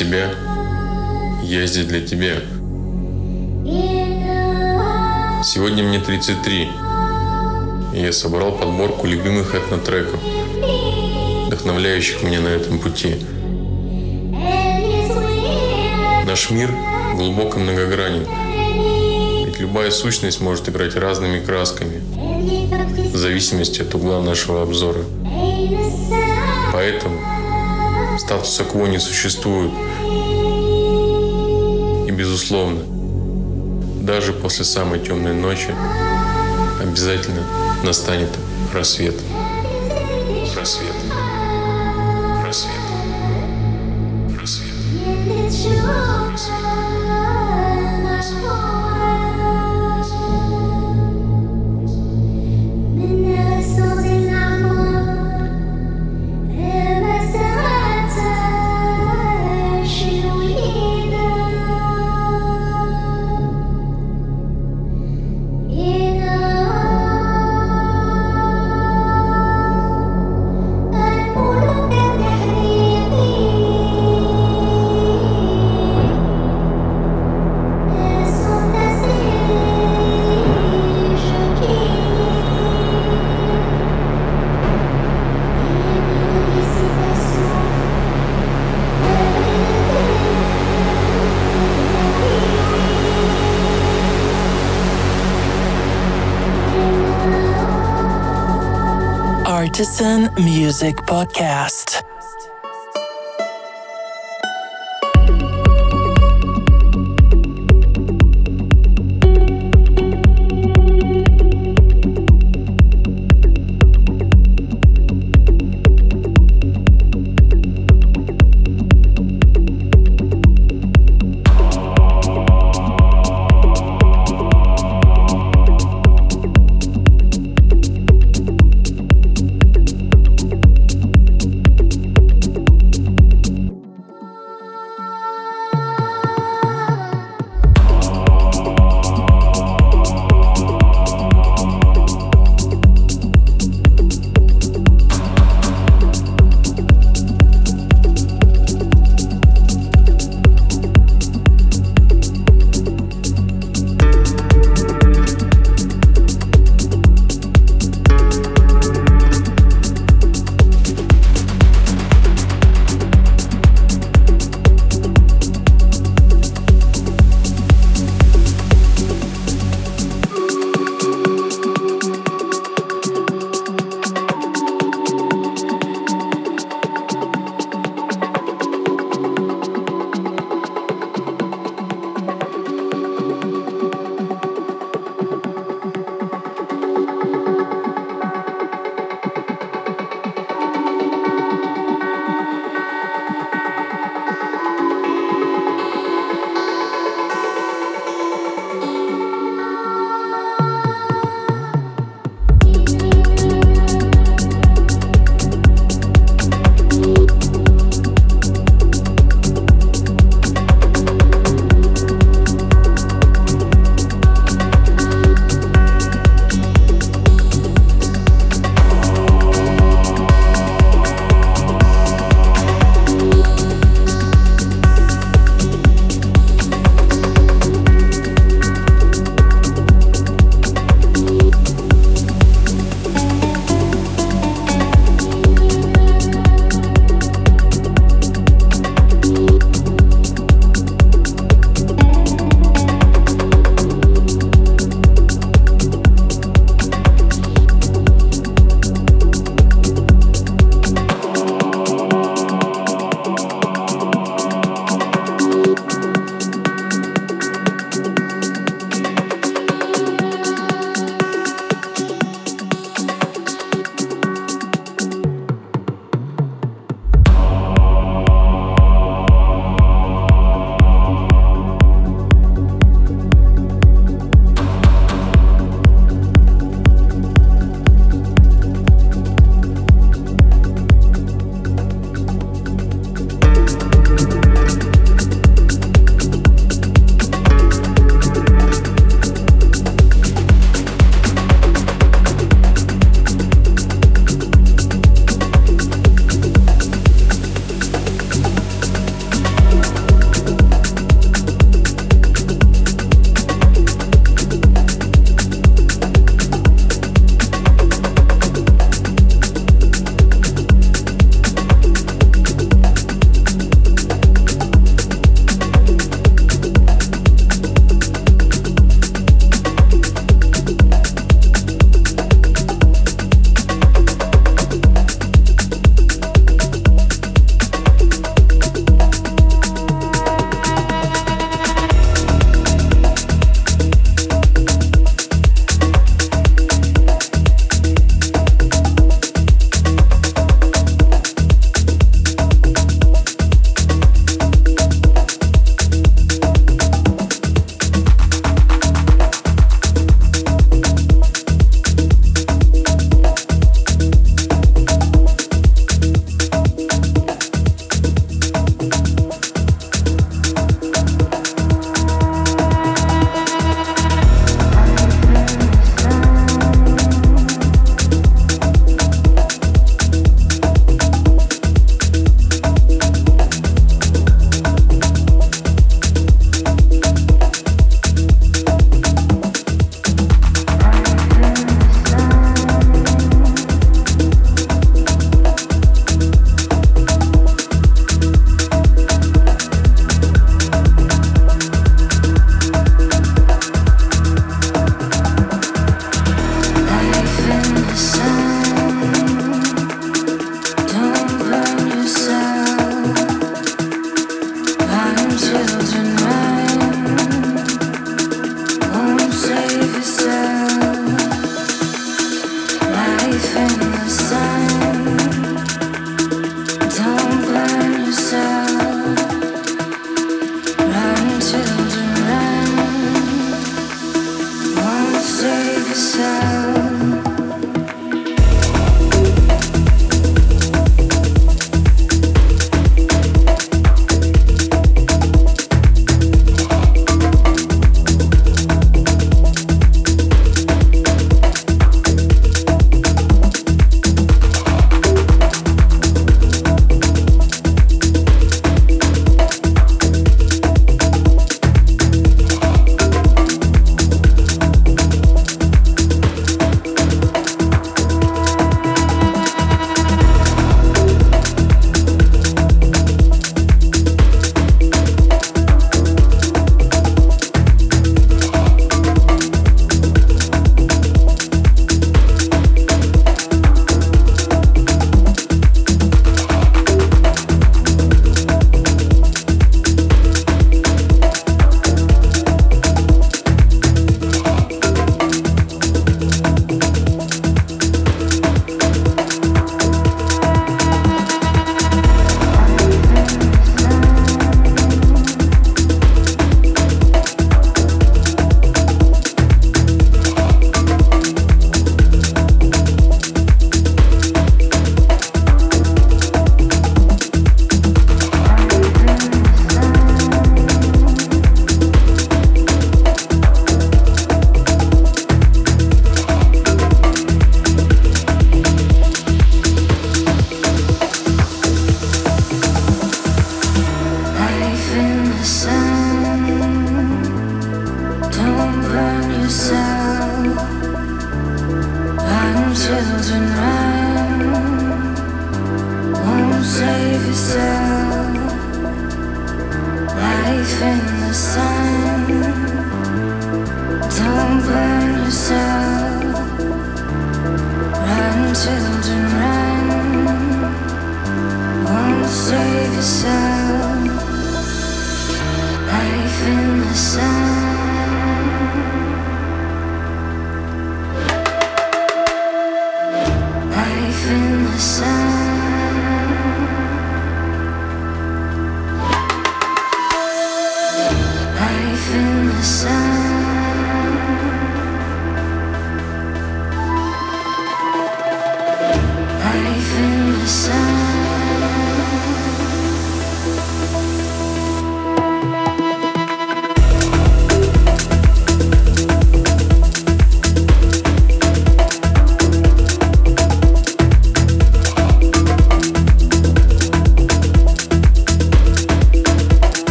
Себя, я здесь для тебя. Сегодня мне 33, и я собрал подборку любимых этнотреков, вдохновляющих меня на этом пути. Наш мир глубоко многогранен, ведь любая сущность может играть разными красками, в зависимости от угла нашего обзора. Поэтому статуса кво не существует. И безусловно, даже после самой темной ночи обязательно настанет рассвет. Artisan Music Podcast.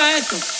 deixa isso.